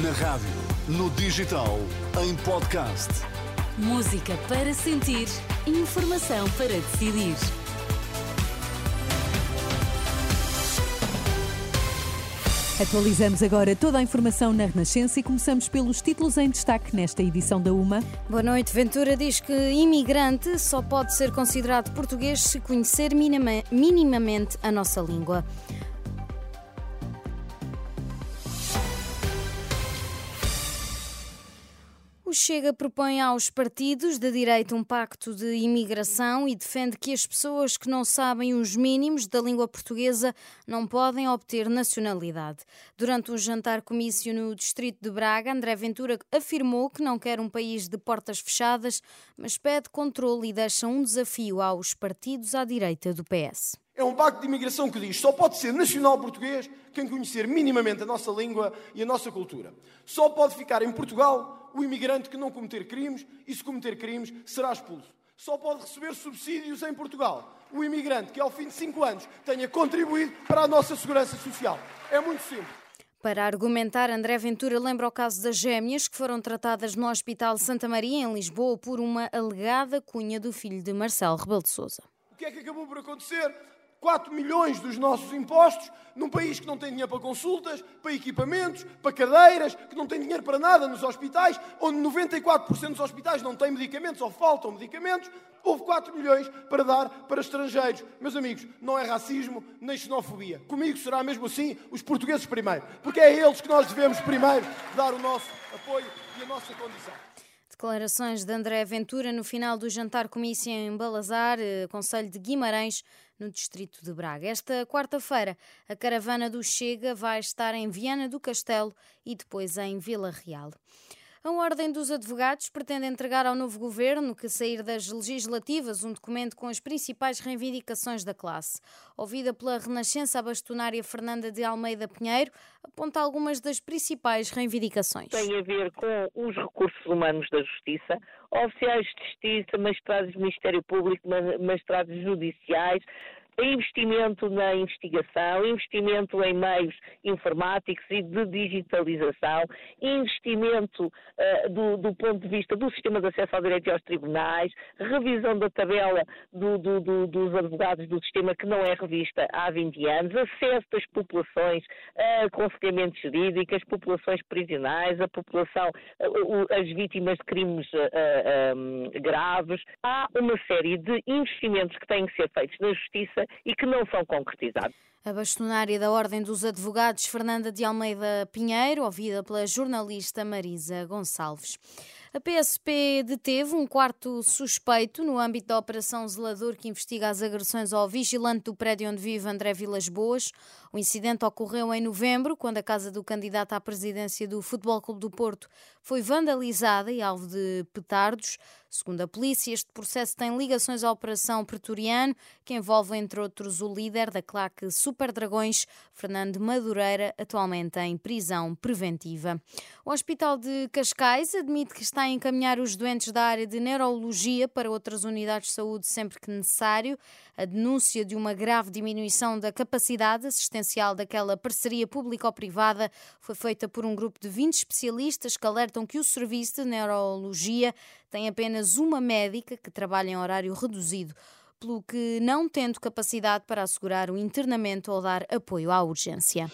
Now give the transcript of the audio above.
Na rádio, no digital, em podcast. Música para sentir, informação para decidir. Atualizamos agora toda a informação na Renascença e começamos pelos títulos em destaque nesta edição da UMA. Boa noite. Ventura diz que imigrante só pode ser considerado português se conhecer minima, minimamente a nossa língua. O Chega propõe aos partidos da direita um pacto de imigração e defende que as pessoas que não sabem os mínimos da língua portuguesa não podem obter nacionalidade. Durante um jantar comício no distrito de Braga, André Ventura afirmou que não quer um país de portas fechadas, mas pede controle e deixa um desafio aos partidos à direita do PS. É um pacto de imigração que diz só pode ser nacional português quem conhecer minimamente a nossa língua e a nossa cultura. Só pode ficar em Portugal o imigrante que não cometer crimes e, se cometer crimes, será expulso. Só pode receber subsídios em Portugal o imigrante que, ao fim de cinco anos, tenha contribuído para a nossa segurança social. É muito simples. Para argumentar, André Ventura lembra o caso das gêmeas que foram tratadas no Hospital Santa Maria, em Lisboa, por uma alegada cunha do filho de Marcelo Rebelo de Sousa. O que é que acabou por acontecer? 4 milhões dos nossos impostos num país que não tem dinheiro para consultas, para equipamentos, para cadeiras, que não tem dinheiro para nada nos hospitais, onde 94% dos hospitais não têm medicamentos ou faltam medicamentos, houve 4 milhões para dar para estrangeiros. Meus amigos, não é racismo nem xenofobia. Comigo será mesmo assim os portugueses primeiro, porque é a eles que nós devemos primeiro dar o nosso apoio e a nossa condição. Declarações de André Ventura no final do jantar comício em Balazar, eh, Conselho de Guimarães, no distrito de Braga. Esta quarta-feira, a caravana do Chega vai estar em Viana do Castelo e depois em Vila Real. A Ordem dos Advogados pretende entregar ao novo governo, que sair das legislativas, um documento com as principais reivindicações da classe. Ouvida pela Renascença, a bastonária Fernanda de Almeida Pinheiro aponta algumas das principais reivindicações. Tem a ver com os recursos humanos da Justiça, oficiais de Justiça, magistrados do Ministério Público, magistrados judiciais, investimento na investigação, investimento em meios informáticos e de digitalização, investimento uh, do, do, ponto de vista do sistema de acesso ao direito e aos tribunais, revisão da tabela do, do, dos advogados do sistema que não é revista há 20 anos, acesso das populações a aconselhamento jurídico, as populações prisionais, a população, uh, as vítimas de crimes uh, graves. Há uma série de investimentos que têm que ser feitos na justiça e que não são concretizados. A bastonária da Ordem dos Advogados, Fernanda de Almeida Pinheiro, ouvida pela jornalista Marisa Gonçalves. A PSP deteve um quarto suspeito no âmbito da Operação Zelador que investiga as agressões ao vigilante do prédio onde vive André Vilas Boas. O incidente ocorreu em novembro, quando a casa do candidato à presidência do Futebol Clube do Porto foi vandalizada e alvo de petardos. Segundo a polícia, este processo tem ligações à Operação Pretoriano, que envolve, entre outros, o líder da claque Super Dragões, Fernando Madureira, atualmente em prisão preventiva. O Hospital de Cascais admite que está a encaminhar os doentes da área de neurologia para outras unidades de saúde sempre que necessário. A denúncia de uma grave diminuição da capacidade assistencial daquela parceria público-privada foi feita por um grupo de 20 especialistas que alertam que o serviço de neurologia tem apenas uma médica que trabalha em horário reduzido pelo que não tendo capacidade para assegurar o internamento ou dar apoio à urgência.